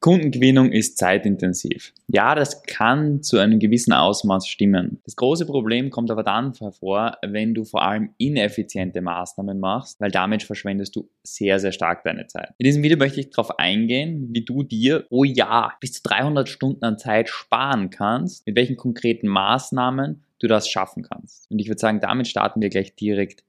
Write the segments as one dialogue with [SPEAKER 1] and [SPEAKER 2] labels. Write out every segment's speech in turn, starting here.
[SPEAKER 1] Kundengewinnung ist zeitintensiv. Ja, das kann zu einem gewissen Ausmaß stimmen. Das große Problem kommt aber dann hervor, wenn du vor allem ineffiziente Maßnahmen machst, weil damit verschwendest du sehr, sehr stark deine Zeit. In diesem Video möchte ich darauf eingehen, wie du dir pro Jahr bis zu 300 Stunden an Zeit sparen kannst, mit welchen konkreten Maßnahmen du das schaffen kannst. Und ich würde sagen, damit starten wir gleich direkt.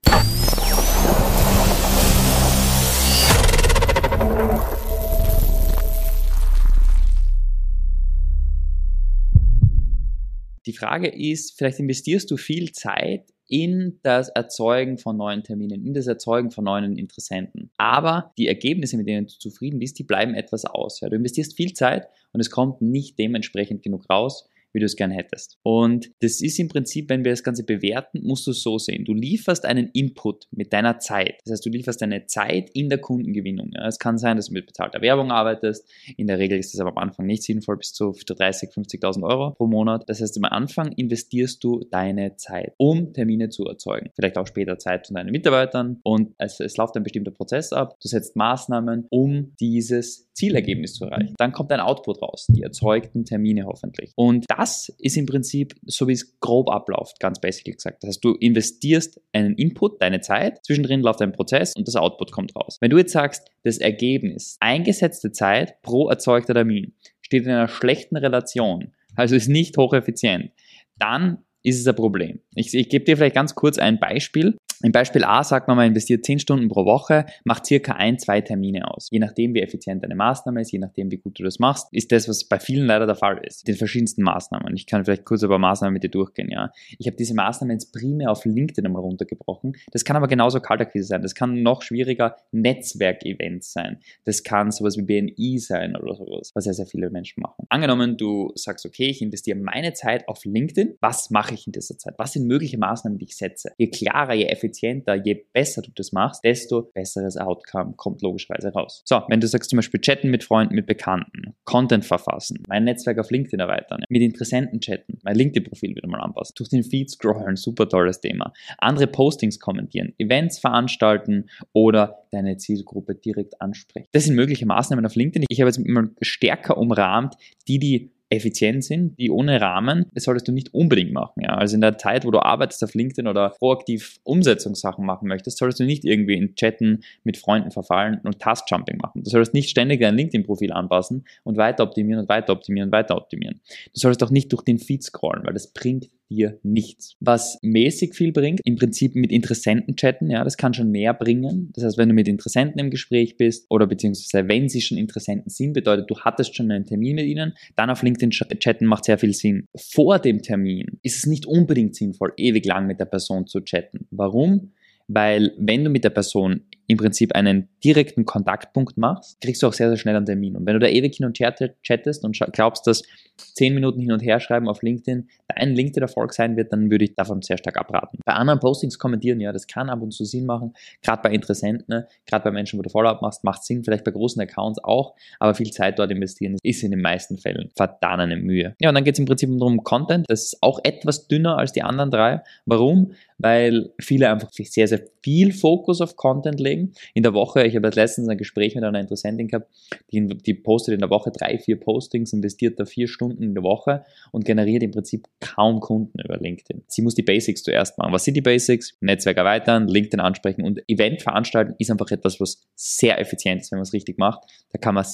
[SPEAKER 1] Die Frage ist, vielleicht investierst du viel Zeit in das Erzeugen von neuen Terminen, in das Erzeugen von neuen Interessenten. Aber die Ergebnisse, mit denen du zufrieden bist, die bleiben etwas aus. Ja, du investierst viel Zeit und es kommt nicht dementsprechend genug raus, wie du es gern hättest. Und das ist im Prinzip, wenn wir das Ganze bewerten, musst du es so sehen. Du lieferst einen Input mit deiner Zeit. Das heißt, du lieferst deine Zeit in der Kundengewinnung. Es kann sein, dass du mit bezahlter Werbung arbeitest. In der Regel ist das aber am Anfang nicht sinnvoll, bis zu 30, 50.000 Euro pro Monat. Das heißt, am Anfang investierst du deine Zeit, um Termine zu erzeugen. Vielleicht auch später Zeit von deinen Mitarbeitern. Und es, es läuft ein bestimmter Prozess ab. Du setzt Maßnahmen, um dieses Zielergebnis zu erreichen. Dann kommt ein Output raus, die erzeugten Termine hoffentlich. Und das das ist im Prinzip so, wie es grob abläuft, ganz basic gesagt. Das heißt, du investierst einen Input, deine Zeit, zwischendrin läuft ein Prozess und das Output kommt raus. Wenn du jetzt sagst, das Ergebnis, eingesetzte Zeit pro erzeugter Termin, steht in einer schlechten Relation, also ist nicht hocheffizient, dann ist es ein Problem. Ich, ich gebe dir vielleicht ganz kurz ein Beispiel. Im Beispiel A sagt man, man investiert 10 Stunden pro Woche, macht circa ein, zwei Termine aus. Je nachdem, wie effizient deine Maßnahme ist, je nachdem, wie gut du das machst, ist das, was bei vielen leider der Fall ist. Den verschiedensten Maßnahmen. Ich kann vielleicht kurz über Maßnahmen mit dir durchgehen, ja. Ich habe diese Maßnahmen jetzt primär auf LinkedIn einmal runtergebrochen. Das kann aber genauso Kaltakquise sein. Das kann noch schwieriger Netzwerkevents sein. Das kann sowas wie BNI sein oder sowas, was sehr, sehr viele Menschen machen. Angenommen, du sagst, okay, ich investiere meine Zeit auf LinkedIn. Was mache ich in dieser Zeit? Was sind mögliche Maßnahmen, die ich setze? Je klarer, je effizienter effizienter, je besser du das machst, desto besseres Outcome kommt logischerweise raus. So, wenn du sagst zum Beispiel chatten mit Freunden, mit Bekannten, Content verfassen, mein Netzwerk auf LinkedIn erweitern, mit Interessenten chatten, mein LinkedIn-Profil wieder mal anpassen, durch den Feed scrollen, super tolles Thema, andere Postings kommentieren, Events veranstalten oder deine Zielgruppe direkt ansprechen. Das sind mögliche Maßnahmen auf LinkedIn. Ich habe jetzt mal stärker umrahmt, die die effizient sind, die ohne Rahmen, das solltest du nicht unbedingt machen. Ja? Also in der Zeit, wo du arbeitest auf LinkedIn oder proaktiv Umsetzungssachen machen möchtest, solltest du nicht irgendwie in Chatten mit Freunden verfallen und Task-Jumping machen. Du solltest nicht ständig dein LinkedIn-Profil anpassen und weiter optimieren und weiter optimieren und weiter optimieren. Du solltest auch nicht durch den Feed scrollen, weil das bringt dir nichts. Was mäßig viel bringt, im Prinzip mit Interessenten chatten, ja, das kann schon mehr bringen. Das heißt, wenn du mit Interessenten im Gespräch bist oder beziehungsweise wenn sie schon Interessenten sind, bedeutet, du hattest schon einen Termin mit ihnen, dann auf LinkedIn chatten macht sehr viel Sinn. Vor dem Termin ist es nicht unbedingt sinnvoll, ewig lang mit der Person zu chatten. Warum? Weil wenn du mit der Person im Prinzip einen direkten Kontaktpunkt machst, kriegst du auch sehr, sehr schnell einen Termin. Und wenn du da ewig hin und her chattest und glaubst, dass zehn Minuten hin und her schreiben auf LinkedIn dein LinkedIn-Erfolg sein wird, dann würde ich davon sehr stark abraten. Bei anderen Postings kommentieren, ja, das kann ab und zu Sinn machen, gerade bei Interessenten, ne? gerade bei Menschen, wo du Follow-up machst, macht Sinn, vielleicht bei großen Accounts auch, aber viel Zeit dort investieren ist in den meisten Fällen verdammt Mühe. Ja, und dann geht es im Prinzip darum Content, das ist auch etwas dünner als die anderen drei. Warum? Weil viele einfach sehr, sehr viel Fokus auf Content legen. In der Woche, ich habe letztens ein Gespräch mit einer Interessentin gehabt, die, die postet in der Woche drei, vier Postings, investiert da vier Stunden in der Woche und generiert im Prinzip kaum Kunden über LinkedIn. Sie muss die Basics zuerst machen. Was sind die Basics? Netzwerk erweitern, LinkedIn ansprechen und Event veranstalten ist einfach etwas, was sehr effizient ist, wenn man es richtig macht. Da kann man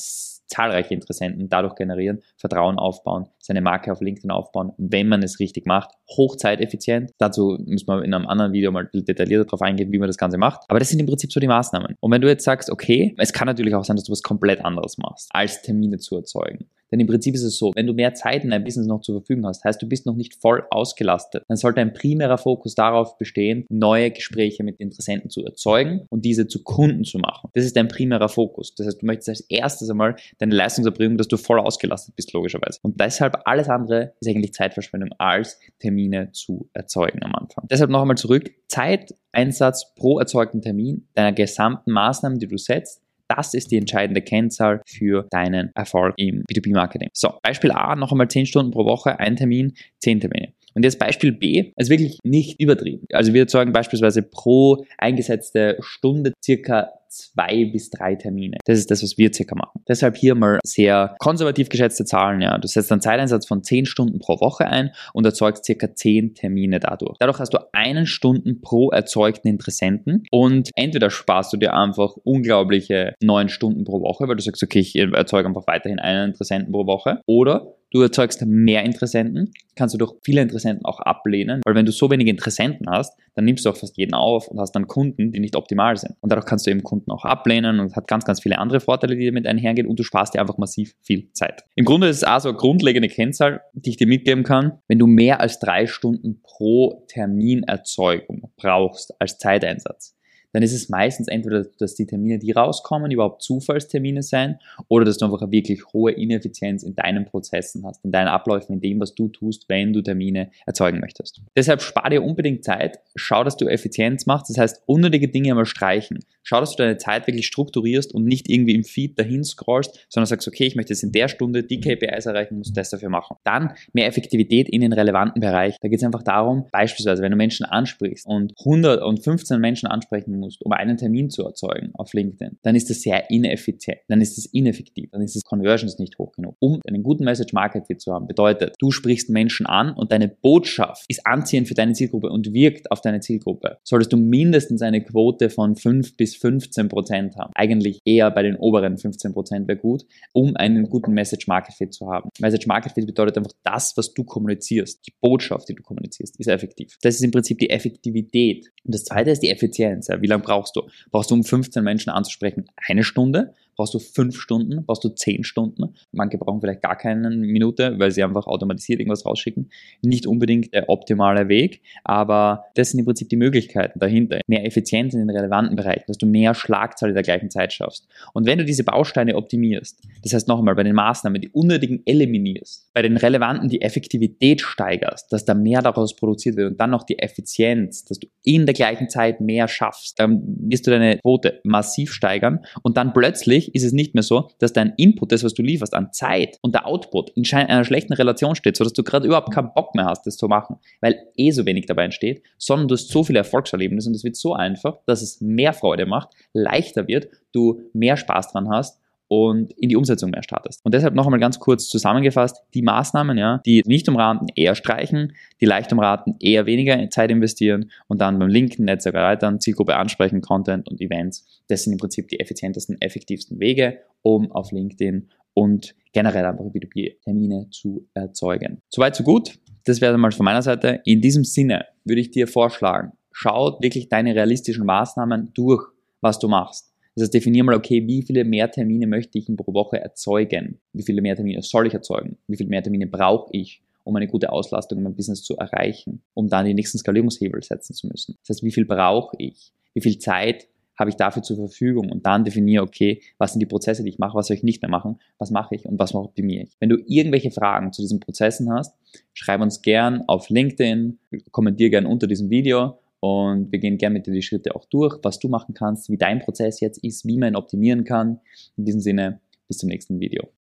[SPEAKER 1] zahlreiche Interessenten dadurch generieren, Vertrauen aufbauen, seine Marke auf LinkedIn aufbauen, wenn man es richtig macht. Hochzeiteffizient. Dazu müssen wir in einem anderen Video mal detaillierter darauf eingehen, wie man das Ganze macht. Aber das sind im Prinzip so die Maßnahmen. Und wenn du jetzt sagst, okay, es kann natürlich auch sein, dass du was komplett anderes machst, als Termine zu erzeugen. Denn im Prinzip ist es so, wenn du mehr Zeit in deinem Business noch zur Verfügung hast, heißt du bist noch nicht voll ausgelastet, dann sollte ein primärer Fokus darauf bestehen, neue Gespräche mit Interessenten zu erzeugen und diese zu Kunden zu machen. Das ist dein primärer Fokus. Das heißt, du möchtest als erstes einmal deine Leistungserbringung, dass du voll ausgelastet bist, logischerweise. Und deshalb alles andere ist eigentlich Zeitverschwendung als Termine zu erzeugen am Anfang. Deshalb noch einmal zurück. Zeiteinsatz pro erzeugten Termin deiner gesamten Maßnahmen, die du setzt, das ist die entscheidende Kennzahl für deinen Erfolg im B2B-Marketing. So, Beispiel A, noch einmal 10 Stunden pro Woche, ein Termin, 10 Termine. Und jetzt Beispiel B, ist wirklich nicht übertrieben. Also wir erzeugen beispielsweise pro eingesetzte Stunde circa zwei bis drei Termine. Das ist das, was wir circa machen. Deshalb hier mal sehr konservativ geschätzte Zahlen. Ja. Du setzt einen Zeiteinsatz von zehn Stunden pro Woche ein und erzeugst circa zehn Termine dadurch. Dadurch hast du einen Stunden pro erzeugten Interessenten und entweder sparst du dir einfach unglaubliche neun Stunden pro Woche, weil du sagst, okay, ich erzeuge einfach weiterhin einen Interessenten pro Woche, oder Du erzeugst mehr Interessenten, kannst du durch viele Interessenten auch ablehnen, weil wenn du so wenige Interessenten hast, dann nimmst du auch fast jeden auf und hast dann Kunden, die nicht optimal sind. Und dadurch kannst du eben Kunden auch ablehnen und hat ganz, ganz viele andere Vorteile, die damit einhergehen und du sparst dir einfach massiv viel Zeit. Im Grunde ist es auch so eine grundlegende Kennzahl, die ich dir mitgeben kann. Wenn du mehr als drei Stunden pro Terminerzeugung brauchst als Zeiteinsatz, dann ist es meistens entweder, dass die Termine, die rauskommen, überhaupt Zufallstermine sein oder dass du einfach eine wirklich hohe Ineffizienz in deinen Prozessen hast, in deinen Abläufen, in dem, was du tust, wenn du Termine erzeugen möchtest. Deshalb spar dir unbedingt Zeit, schau, dass du Effizienz machst, das heißt unnötige Dinge einmal streichen. Schau, dass du deine Zeit wirklich strukturierst und nicht irgendwie im Feed dahin scrollst, sondern sagst, okay, ich möchte jetzt in der Stunde die KPIs erreichen, muss das dafür machen. Dann mehr Effektivität in den relevanten Bereich. Da geht es einfach darum, beispielsweise, wenn du Menschen ansprichst und 115 Menschen ansprechen musst, um einen Termin zu erzeugen auf LinkedIn, dann ist das sehr ineffizient, dann ist es ineffektiv, dann ist das Conversions nicht hoch genug. Um einen guten Message Market Fit zu haben, bedeutet, du sprichst Menschen an und deine Botschaft ist anziehend für deine Zielgruppe und wirkt auf deine Zielgruppe. Solltest du mindestens eine Quote von 5 bis 15 Prozent haben. Eigentlich eher bei den oberen 15 Prozent wäre gut, um einen guten Message Market Fit zu haben. Message Market Fit bedeutet einfach das, was du kommunizierst, die Botschaft, die du kommunizierst, ist effektiv. Das ist im Prinzip die Effektivität. Und das zweite ist die Effizienz. Wie lange brauchst du? Brauchst du, um 15 Menschen anzusprechen, eine Stunde? Brauchst du fünf Stunden? Brauchst du zehn Stunden? Manche brauchen vielleicht gar keine Minute, weil sie einfach automatisiert irgendwas rausschicken. Nicht unbedingt der optimale Weg, aber das sind im Prinzip die Möglichkeiten dahinter. Mehr Effizienz in den relevanten Bereichen, dass du mehr Schlagzahl in der gleichen Zeit schaffst. Und wenn du diese Bausteine optimierst, das heißt noch einmal bei den Maßnahmen, die unnötigen eliminierst, bei den relevanten die Effektivität steigerst, dass da mehr daraus produziert wird und dann noch die Effizienz, dass du in der gleichen Zeit mehr schaffst, dann wirst du deine Quote massiv steigern und dann plötzlich ist es nicht mehr so, dass dein Input, das, was du lieferst an Zeit und der Output in einer schlechten Relation steht, sodass du gerade überhaupt keinen Bock mehr hast, das zu machen, weil eh so wenig dabei entsteht, sondern du hast so viele Erfolgserlebnisse und es wird so einfach, dass es mehr Freude macht, leichter wird, du mehr Spaß dran hast und in die Umsetzung mehr startest. Und deshalb noch einmal ganz kurz zusammengefasst, die Maßnahmen, ja, die nicht umraten, eher streichen, die leicht umraten, eher weniger Zeit investieren und dann beim linken Netzwerk erweitern, Zielgruppe ansprechen, Content und Events. Das sind im Prinzip die effizientesten, effektivsten Wege, um auf LinkedIn und generell einfach B2B-Termine zu erzeugen. Soweit, so gut. Das wäre mal von meiner Seite. In diesem Sinne würde ich dir vorschlagen, schau wirklich deine realistischen Maßnahmen durch, was du machst. Das heißt, definier mal, okay, wie viele mehr Termine möchte ich pro Woche erzeugen? Wie viele mehr Termine soll ich erzeugen? Wie viele mehr Termine brauche ich, um eine gute Auslastung in meinem Business zu erreichen, um dann die nächsten Skalierungshebel setzen zu müssen? Das heißt, wie viel brauche ich? Wie viel Zeit habe ich dafür zur Verfügung und dann definiere, okay, was sind die Prozesse, die ich mache, was soll ich nicht mehr machen, was mache ich und was optimiere ich. Wenn du irgendwelche Fragen zu diesen Prozessen hast, schreib uns gern auf LinkedIn, kommentier gern unter diesem Video und wir gehen gerne mit dir die Schritte auch durch, was du machen kannst, wie dein Prozess jetzt ist, wie man ihn optimieren kann. In diesem Sinne, bis zum nächsten Video.